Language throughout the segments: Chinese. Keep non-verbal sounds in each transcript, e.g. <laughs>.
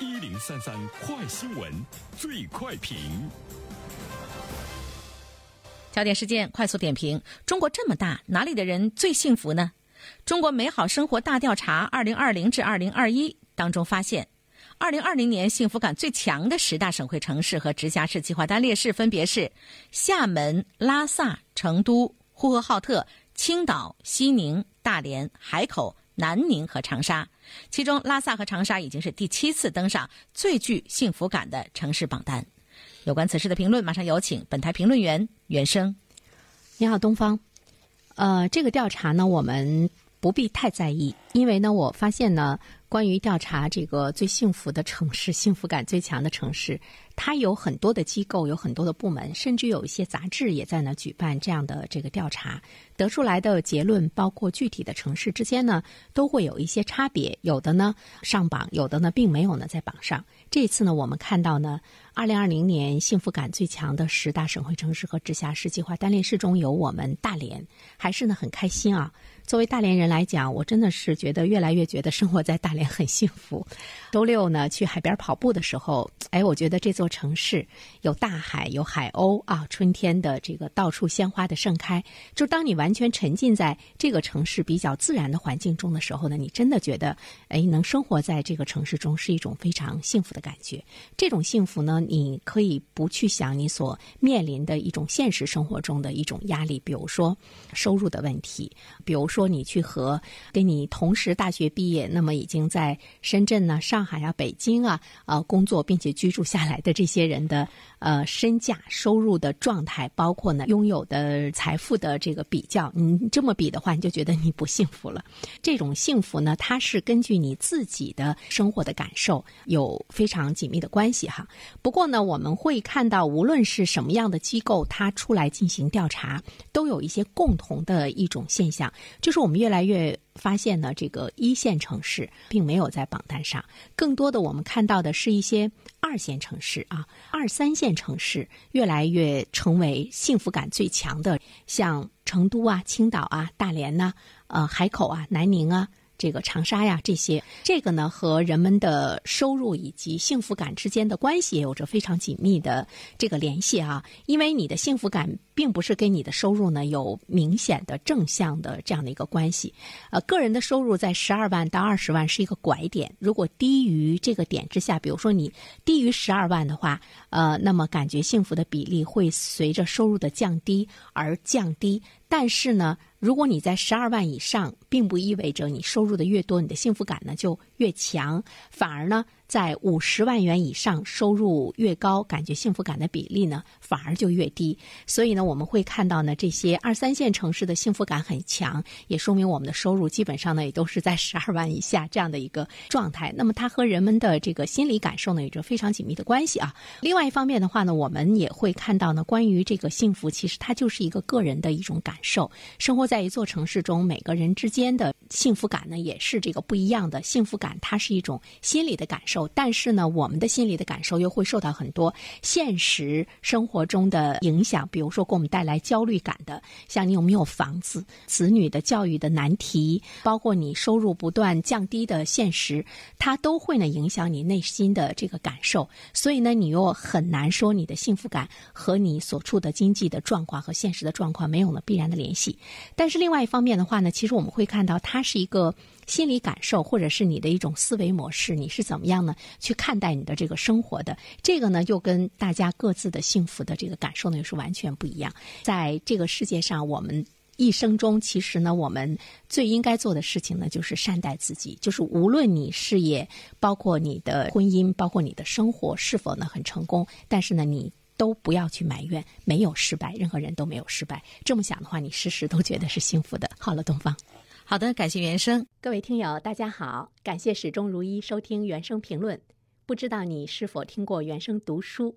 一零三三快新闻，最快评。焦点事件快速点评：中国这么大，哪里的人最幸福呢？中国美好生活大调查二零二零至二零二一当中发现，二零二零年幸福感最强的十大省会城市和直辖市计划单列市分别是厦门、拉萨、成都、呼和浩特、青岛、西宁、大连、海口、南宁和长沙。其中，拉萨和长沙已经是第七次登上最具幸福感的城市榜单。有关此事的评论，马上有请本台评论员袁生。你好，东方。呃，这个调查呢，我们不必太在意，因为呢，我发现呢，关于调查这个最幸福的城市、<laughs> 幸福感最强的城市，它有很多的机构，有很多的部门，甚至有一些杂志也在呢举办这样的这个调查。得出来的结论，包括具体的城市之间呢，都会有一些差别，有的呢上榜，有的呢并没有呢在榜上。这次呢，我们看到呢，二零二零年幸福感最强的十大省会城市和直辖市计划单列市中有我们大连，还是呢很开心啊。作为大连人来讲，我真的是觉得越来越觉得生活在大连很幸福。<laughs> 周六呢去海边跑步的时候，哎，我觉得这座城市有大海，有海鸥啊，春天的这个到处鲜花的盛开。就当你完全沉浸在这个城市比较自然的环境中的时候呢，你真的觉得，哎，能生活在这个城市中是一种非常幸福的感觉。这种幸福呢，你可以不去想你所面临的一种现实生活中的一种压力，比如说收入的问题，比如。说你去和跟你同时大学毕业，那么已经在深圳呢、上海啊、北京啊呃工作并且居住下来的这些人的呃身价、收入的状态，包括呢拥有的财富的这个比较，你这么比的话，你就觉得你不幸福了。这种幸福呢，它是根据你自己的生活的感受有非常紧密的关系哈。不过呢，我们会看到，无论是什么样的机构，它出来进行调查，都有一些共同的一种现象。就是我们越来越发现呢，这个一线城市并没有在榜单上，更多的我们看到的是一些二线城市啊，二三线城市越来越成为幸福感最强的，像成都啊、青岛啊、大连呐、呃海口啊、南宁啊。这个长沙呀，这些这个呢，和人们的收入以及幸福感之间的关系也有着非常紧密的这个联系啊。因为你的幸福感并不是跟你的收入呢有明显的正向的这样的一个关系。呃，个人的收入在十二万到二十万是一个拐点，如果低于这个点之下，比如说你低于十二万的话，呃，那么感觉幸福的比例会随着收入的降低而降低。但是呢，如果你在十二万以上，并不意味着你收入的越多，你的幸福感呢就越强，反而呢。在五十万元以上，收入越高，感觉幸福感的比例呢反而就越低。所以呢，我们会看到呢，这些二三线城市的幸福感很强，也说明我们的收入基本上呢也都是在 <laughs> 十二万以下这样的一个状态。那么它和人们的这个心理感受呢有着非常紧密的关系啊。另外一方面的话呢，我们也会看到呢，关于这个幸福，其实它就是一个个人的一种感受。生活在一座城市中，每个人之间的幸福感呢也是这个不一样的。幸福感它是一种心理的感受。但是呢，我们的心理的感受又会受到很多现实生活中的影响，比如说给我们带来焦虑感的，像你有没有房子、子女的教育的难题，包括你收入不断降低的现实，它都会呢影响你内心的这个感受。所以呢，你又很难说你的幸福感和你所处的经济的状况和现实的状况没有了必然的联系。但是另外一方面的话呢，其实我们会看到它是一个。心理感受，或者是你的一种思维模式，你是怎么样呢？去看待你的这个生活的这个呢，又跟大家各自的幸福的这个感受呢，又是完全不一样。在这个世界上，我们一生中，其实呢，我们最应该做的事情呢，就是善待自己。就是无论你事业，包括你的婚姻，包括你的生活是否呢很成功，但是呢，你都不要去埋怨没有失败，任何人都没有失败。这么想的话，你时时都觉得是幸福的。好了，东方。好的，感谢原生。各位听友，大家好，感谢始终如一收听原生评论。不知道你是否听过原生读书？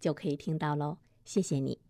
就可以听到喽。谢谢你。